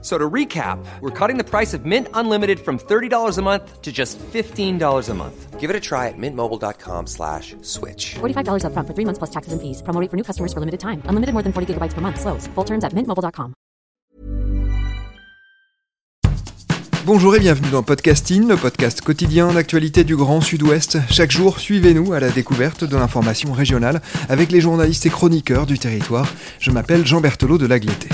So to recap, we're cutting the price of Mint Unlimited from $30 a month to just $15 a month. Give it a try at mintmobile.com slash switch. $45 upfront for three months plus taxes and fees. Promo rate for new customers for limited time. Unlimited more than 40 gigabytes per month. Slows. Full terms at mintmobile.com. Bonjour et bienvenue dans Podcasting, le podcast quotidien d'actualité du Grand Sud-Ouest. Chaque jour, suivez-nous à la découverte de l'information régionale avec les journalistes et chroniqueurs du territoire. Je m'appelle Jean Berthelot de Lagleté.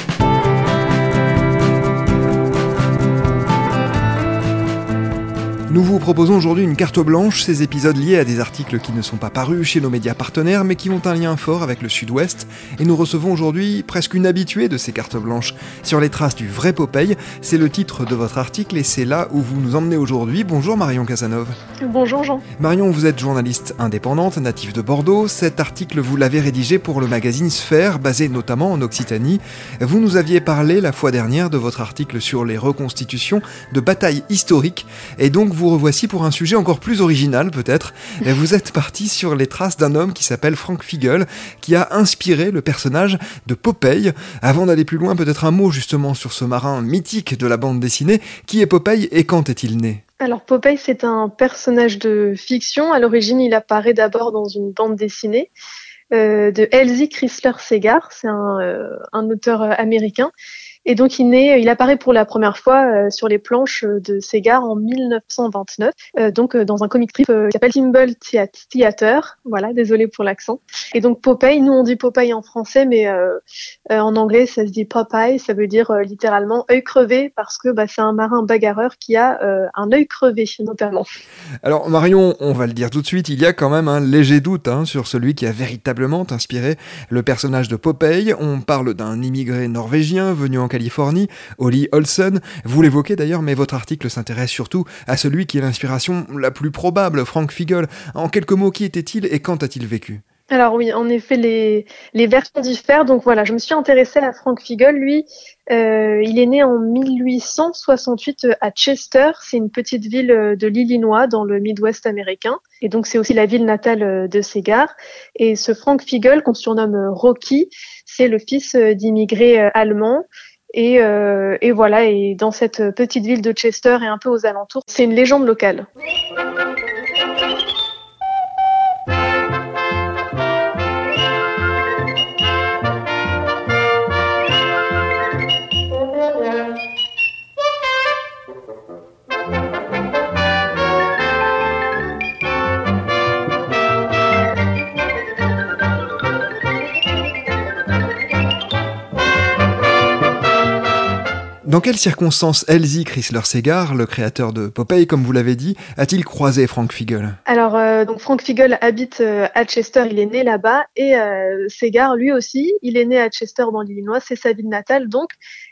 Nous vous proposons aujourd'hui une carte blanche, ces épisodes liés à des articles qui ne sont pas parus chez nos médias partenaires mais qui ont un lien fort avec le sud-ouest. Et nous recevons aujourd'hui presque une habituée de ces cartes blanches. Sur les traces du vrai Popeye, c'est le titre de votre article et c'est là où vous nous emmenez aujourd'hui. Bonjour Marion Casanov. Bonjour Jean. Marion, vous êtes journaliste indépendante, native de Bordeaux. Cet article, vous l'avez rédigé pour le magazine Sphère, basé notamment en Occitanie. Vous nous aviez parlé la fois dernière de votre article sur les reconstitutions de batailles historiques et donc vous revoici pour un sujet encore plus original peut-être. Vous êtes parti sur les traces d'un homme qui s'appelle Frank Figel, qui a inspiré le personnage de Popeye. Avant d'aller plus loin, peut-être un mot justement sur ce marin mythique de la bande dessinée. Qui est Popeye et quand est-il né? Alors Popeye, c'est un personnage de fiction. À l'origine, il apparaît d'abord dans une bande dessinée. Euh, de Elsie Chrysler Segar, c'est un, euh, auteur euh, américain et donc il naît, il apparaît pour la première fois euh, sur les planches de Sega en 1929, euh, donc euh, dans un comic strip qui s'appelle Timble Theater. Voilà, désolé pour l'accent. Et donc Popeye, nous on dit Popeye en français, mais en anglais ça se dit Popeye, ça veut dire littéralement œil crevé parce que bah, c'est un marin bagarreur qui a un œil crevé notamment. Alors Marion, on va le dire tout de suite, il y a quand même un léger doute hein, sur celui qui a véritablement inspiré le personnage de Popeye. On parle d'un immigré norvégien venu en Californie, Holly Olson. Vous l'évoquez d'ailleurs, mais votre article s'intéresse surtout à celui qui est l'inspiration la plus probable, Frank Figel. En quelques mots, qui était-il et quand a-t-il vécu? Alors oui, en effet, les, versions diffèrent. Donc voilà, je me suis intéressée à Frank Figel. Lui, euh, il est né en 1868 à Chester. C'est une petite ville de l'Illinois dans le Midwest américain. Et donc c'est aussi la ville natale de Segar. Et ce Frank Figel, qu'on surnomme Rocky, c'est le fils d'immigrés allemands. Et, euh, et, voilà, et dans cette petite ville de Chester et un peu aux alentours, c'est une légende locale. Dans quelles circonstances Elsie Chrysler Segar, le créateur de Popeye, comme vous l'avez dit, a-t-il croisé Frank Figel? Alors, euh, donc Frank Figel habite euh, à Chester, il est né là-bas, et euh, Segar, lui aussi, il est né à Chester dans l'Illinois, c'est sa ville natale, donc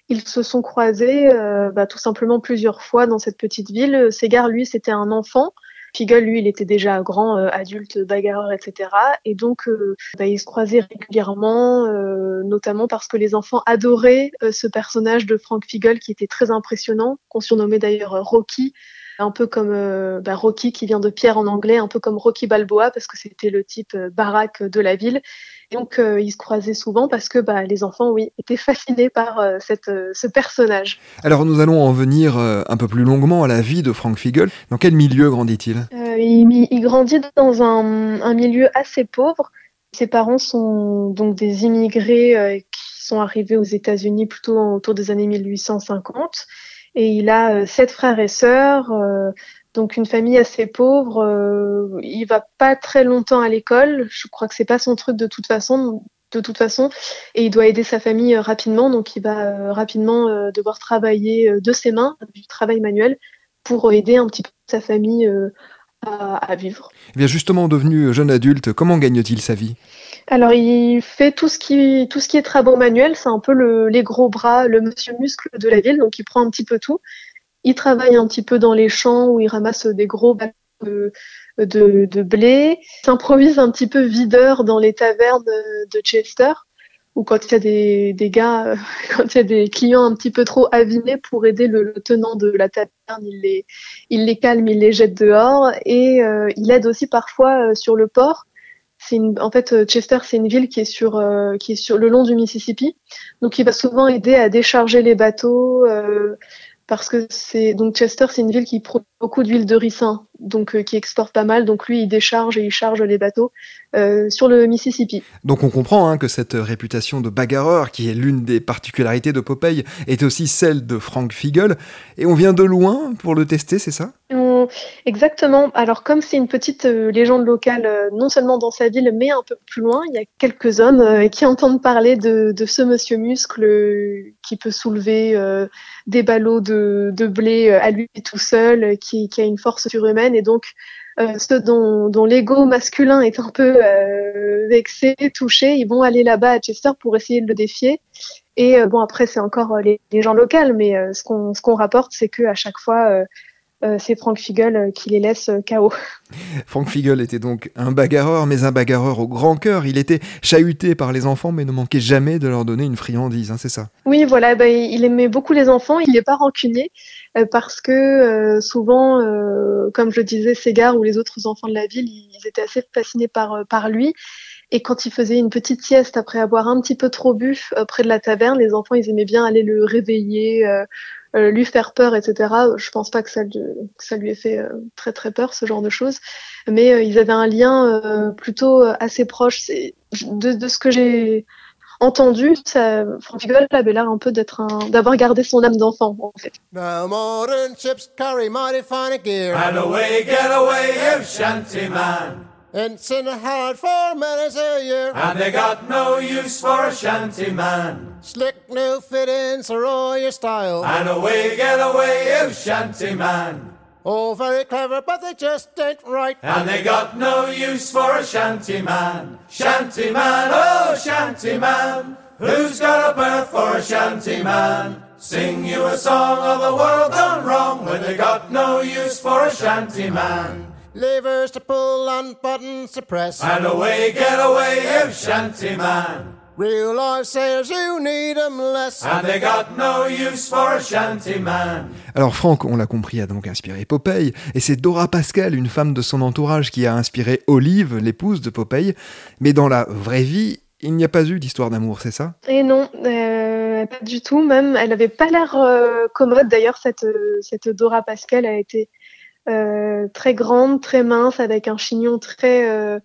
ils se sont croisés euh, bah, tout simplement plusieurs fois dans cette petite ville. Segar, lui, c'était un enfant. Figel, lui, il était déjà grand euh, adulte, bagarreur, etc. Et donc, euh, bah, ils se croisaient régulièrement, euh, notamment parce que les enfants adoraient ce personnage de Frank Figel qui était très impressionnant, qu'on surnommait d'ailleurs Rocky, un peu comme bah, Rocky qui vient de Pierre en anglais, un peu comme Rocky Balboa parce que c'était le type baraque de la ville. Donc euh, ils se croisaient souvent parce que bah, les enfants, oui, étaient fascinés par euh, cette, euh, ce personnage. Alors nous allons en venir un peu plus longuement à la vie de Frank Figel. Dans quel milieu grandit-il? Il, il, grandit dans un, un, milieu assez pauvre. Ses parents sont donc des immigrés qui sont arrivés aux États-Unis plutôt autour des années 1850. Et il a sept frères et sœurs donc une famille assez pauvre, euh, il va pas très longtemps à l'école. Je crois que c'est pas son truc de toute façon, de toute façon, et il doit aider sa famille euh, rapidement. Donc il va euh, rapidement euh, devoir travailler de ses mains, du travail manuel, pour aider un petit peu sa famille à, à, vivre. Et eh bien justement, devenu jeune adulte, comment gagne-t-il sa vie? Alors, il fait tout ce qui, tout ce qui est travaux manuels. C'est un peu le, les gros bras, le monsieur muscle de la ville. Donc, il prend un petit peu tout. Il travaille un petit peu dans les champs où il ramasse des gros bacs de, blé. Il s'improvise un petit peu videur dans les tavernes de Chester ou quand il y a des, gars, euh, quand il y a des clients un petit peu trop avinés pour aider le, tenant de la taverne, il les, il les calme, il les jette dehors et euh, il aide aussi parfois euh, sur le port. C'est une, en fait, euh, Chester, c'est une ville qui est sur, euh, qui est sur le long du Mississippi, donc il va souvent aider à décharger les bateaux. euh, parce que c'est donc Chester, c'est une ville qui beaucoup d'huile de ricin, donc euh, qui exporte pas mal. Donc lui, il décharge et il charge les bateaux euh, sur le Mississippi. Donc on comprend hein, que cette réputation de bagarreur, qui est l'une des particularités de Popeye, est aussi celle de Frank Fiegel. Et on vient de loin pour le tester, c'est ça? On- Exactement. Alors comme c'est une petite euh, légende locale, non seulement dans sa ville, mais un peu plus loin, il y a quelques hommes qui entendent parler de, de ce monsieur muscle qui peut soulever des ballots de, de blé à lui tout seul, euh, qui, a une force surhumaine et donc euh, ceux dont, l'ego masculin est un peu euh, vexé, touché, ils vont aller là-bas à Chester pour essayer de le défier. Et euh, bon, après, c'est encore les, gens locaux, mais ce qu'on ce qu'on rapporte, c'est que à chaque fois, euh, c'est Frank Fiegel euh, qui les laisse euh, KO. Frank Fiegel était donc un bagarreur, mais un bagarreur au grand cœur. Il était chahuté par les enfants, mais ne manquait jamais de leur donner une friandise, hein, c'est ça? Oui, voilà, bah, il aimait beaucoup les enfants, il n'est pas rancunier, euh, parce que euh, souvent, comme je le disais, Ségard ou les autres enfants de la ville, ils étaient assez fascinés par, par lui. Et quand il faisait une petite sieste après avoir un petit peu trop bu euh, près de la taverne, les enfants, ils aimaient bien aller le réveiller, euh, euh, lui faire peur, etc. Je pense pas que ça, lui- que ça lui ait fait euh, très très peur, ce genre de choses. Mais euh, ils avaient un lien euh, plutôt euh, assez proche. C'est- De, de ce que j'ai entendu, ça, Frank Fiegel avait l'air un peu d'être un, d'avoir gardé son âme d'enfant, en fait. Modern ships carry mighty fine gear. And away, get away, you shanty man. It's in hard for many a year. And they got no use for a shanty man. Slick new fittings are all your style. And away, get away, you shanty man. Oh, very clever, but they just ain't right. And they got no use for a shanty man. Shanty man, oh shanty man. Who's got a berth for a shanty man? Sing you a song of the world gone wrong when they got no use for a shanty man. Levers to pull and buttons to press. And away, get away, you shanty man. Real life sailors, you need 'em less. And they got no use for a shanty man. Alors Franck, on l'a compris, a donc inspiré Popeye, et c'est Dora Pascal, une femme de son entourage, qui a inspiré Olive, l'épouse de Popeye. Mais dans la vraie vie, il n'y a pas eu d'histoire d'amour, c'est ça? Et non, euh, pas du tout. Même, elle avait pas l'air euh, commode. D'ailleurs, cette, euh, cette Dora Pascal a été euh, très grande, très mince, avec un chignon très, euh,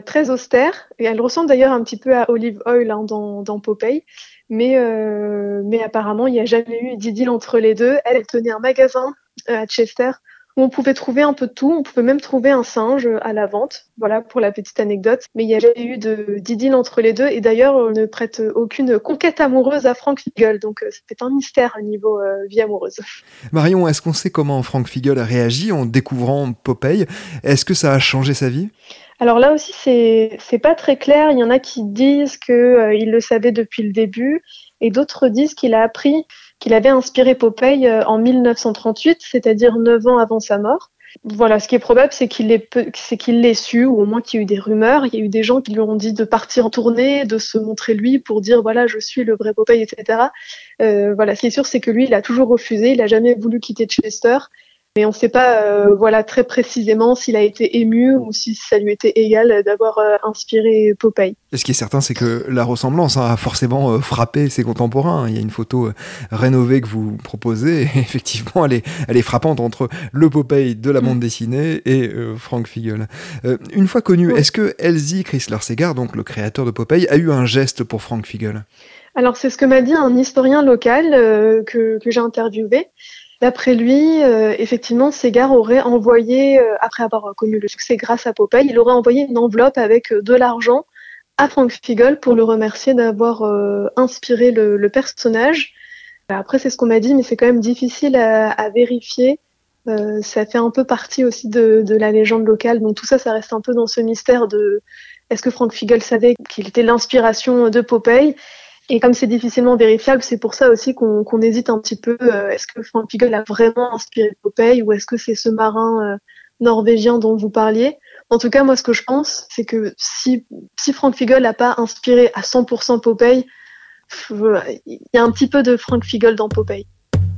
très austère. Et elle ressemble d'ailleurs un petit peu à Olive Oil hein, dans, dans Popeye. Mais, euh, mais apparemment, il n'y a jamais eu d'idylle entre les deux. Elle, elle tenait un magasin euh, à Chester où on pouvait trouver un peu de tout. On pouvait même trouver un singe à la vente. Voilà pour la petite anecdote. Mais il n'y a jamais eu de- d'idylle entre les deux. Et d'ailleurs, on ne prête aucune conquête amoureuse à Frank Fiegel. Donc, euh, c'est un mystère au niveau euh, vie amoureuse. Marion, est-ce qu'on sait comment Frank Fiegel a réagi en découvrant Popeye? Est-ce que ça a changé sa vie? Alors là aussi, c'est c'est pas très clair. Il y en a qui disent que euh, il le savait depuis le début, et d'autres disent qu'il a appris qu'il avait inspiré Popeye euh, en 1938, c'est-à-dire neuf ans avant sa mort. Voilà, ce qui est probable, c'est qu'il l'ait su, ou au moins qu'il y a eu des rumeurs. Il y a eu des gens qui lui ont dit de partir en tournée, de se montrer lui pour dire voilà, je suis le vrai Popeye, etc. Euh, voilà, ce qui est sûr, c'est que lui, il a toujours refusé. Il a jamais voulu quitter Chester. Mais on ne sait pas, euh, voilà, très précisément s'il a été ému ou si ça lui était égal d'avoir euh, inspiré Popeye. Et ce qui est certain, c'est que la ressemblance a forcément euh, frappé ses contemporains. Il y a une photo rénovée que vous proposez, et effectivement, elle est, elle est frappante entre le Popeye de la bande dessinée et Frank Fiegel. Euh, une fois connu, est-ce que Elsie Chrysler-Segar, donc le créateur de Popeye, a eu un geste pour Frank Fiegel Alors c'est ce que m'a dit un historien local euh, que, que j'ai interviewé. D'après lui, euh, effectivement, Segar aurait envoyé, euh, après avoir connu le succès grâce à Popeye, il aurait envoyé une enveloppe avec euh, de l'argent à Frank Fiegel pour le remercier d'avoir inspiré le, personnage. Après, c'est ce qu'on m'a dit, mais c'est quand même difficile à, vérifier. Ça fait un peu partie aussi de, de la légende locale. Donc tout ça, ça reste un peu dans ce mystère de est-ce que Frank Fiegel savait qu'il était l'inspiration de Popeye? Et comme c'est difficilement vérifiable, c'est pour ça aussi qu'on hésite un petit peu. euh, est-ce que Frank Fiegel a vraiment inspiré Popeye ou est-ce que c'est ce marin euh, norvégien dont vous parliez? En tout cas, moi, ce que je pense, c'est que si, Frank Figel n'a pas inspiré à 100% Popeye, il y a un petit peu de Frank Figel dans Popeye.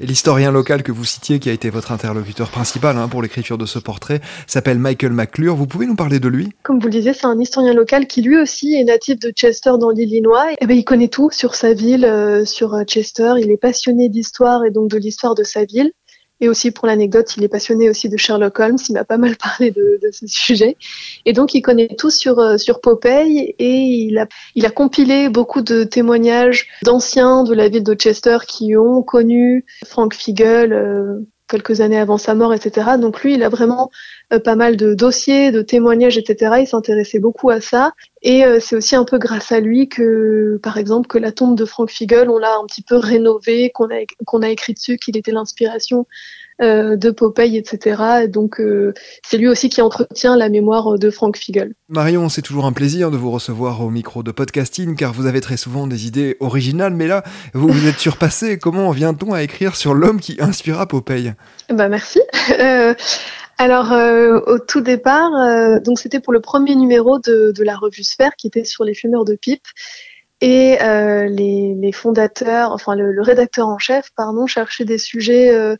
da L'historien local que vous citiez, qui a été votre interlocuteur principal hein, pour l'écriture de ce portrait, s'appelle Michael McClure. Vous pouvez nous parler de lui? Comme vous le disiez, c'est un historien local qui lui aussi est natif de Chester dans l'Illinois. Et eh ben, il connaît tout sur sa ville, euh, sur euh, Chester. Il est passionné d'histoire et donc de l'histoire de sa ville. Et aussi, pour l'anecdote, il est passionné aussi de Sherlock Holmes. Il m'a pas mal parlé de, de, ce sujet. Et donc, il connaît tout sur, euh, sur Popeye et il a, il a compilé beaucoup de témoignages d'anciens de la ville de Chester qui ont connu Frank Figel euh, quelques années avant sa mort, etc. Donc, lui, il a vraiment euh, pas mal de dossiers, de témoignages, etc. Il s'intéressait beaucoup à ça. Et c'est aussi un peu grâce à lui que, par exemple, que la tombe de Frank Figel, on l'a un petit peu rénovée, qu'on a, qu'on a écrit dessus qu'il était l'inspiration euh, de Popeye, etc. Donc euh, c'est lui aussi qui entretient la mémoire de Frank Figel. Marion, c'est toujours un plaisir de vous recevoir au micro de podcasting car vous avez très souvent des idées originales, mais là vous vous êtes surpassé. Comment vient-on à écrire sur l'homme qui inspira Popeye? Bah merci. Euh, alors au tout départ, donc c'était pour le premier numéro de, la revue Sphère qui était sur les fumeurs de pipe. Et les, fondateurs, enfin le, le, rédacteur en chef, pardon, cherchait des sujets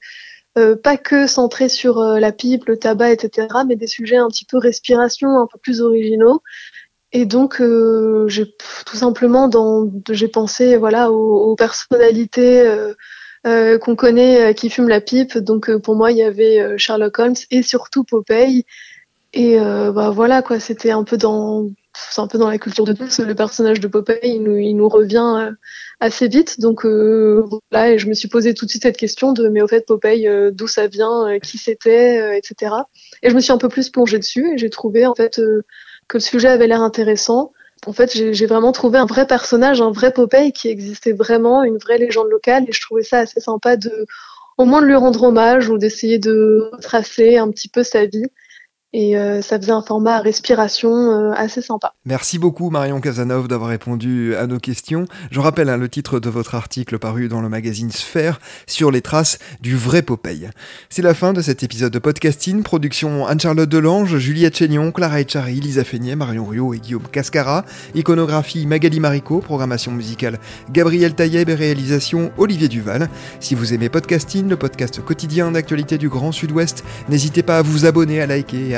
euh, pas que centré sur euh, la pipe, le tabac, etc., mais des sujets un petit peu respiration, un peu plus originaux. Et donc, euh, tout simplement, j'ai pensé, voilà, aux, personnalités qu'on connaît qui fument la pipe. Donc, pour moi, il y avait Sherlock Holmes et surtout Popeye. Et bah voilà, quoi, c'était un peu dans, c'est un peu dans la culture de tous. Le personnage de Popeye, il nous, revient assez vite. Donc euh, voilà, et je me suis posé tout de suite cette question de mais au fait Popeye, euh, d'où ça vient, euh, qui c'était, etc. Et je me suis un peu plus plongée dessus et j'ai trouvé en fait que le sujet avait l'air intéressant. En fait, j'ai vraiment trouvé un vrai personnage, un vrai Popeye qui existait vraiment, une vraie légende locale, et je trouvais ça assez sympa de au moins de lui rendre hommage ou d'essayer de tracer un petit peu sa vie et euh, ça faisait un format à respiration euh, assez sympa. Merci beaucoup Marion Casanov d'avoir répondu à nos questions. Je rappelle hein, le titre de votre article paru dans le magazine Sphère sur les traces du vrai Popeye. C'est la fin de cet épisode de podcasting. Production Anne-Charlotte Delange, Juliette Chénion, Clara Echari, Lisa Feignet, Marion Rio et Guillaume Cascara. Iconographie Magali Marico, programmation musicale Gabriel Taïeb et réalisation Olivier Duval. Si vous aimez podcasting, le podcast quotidien d'actualité du Grand Sud-Ouest, n'hésitez pas à vous abonner, à liker et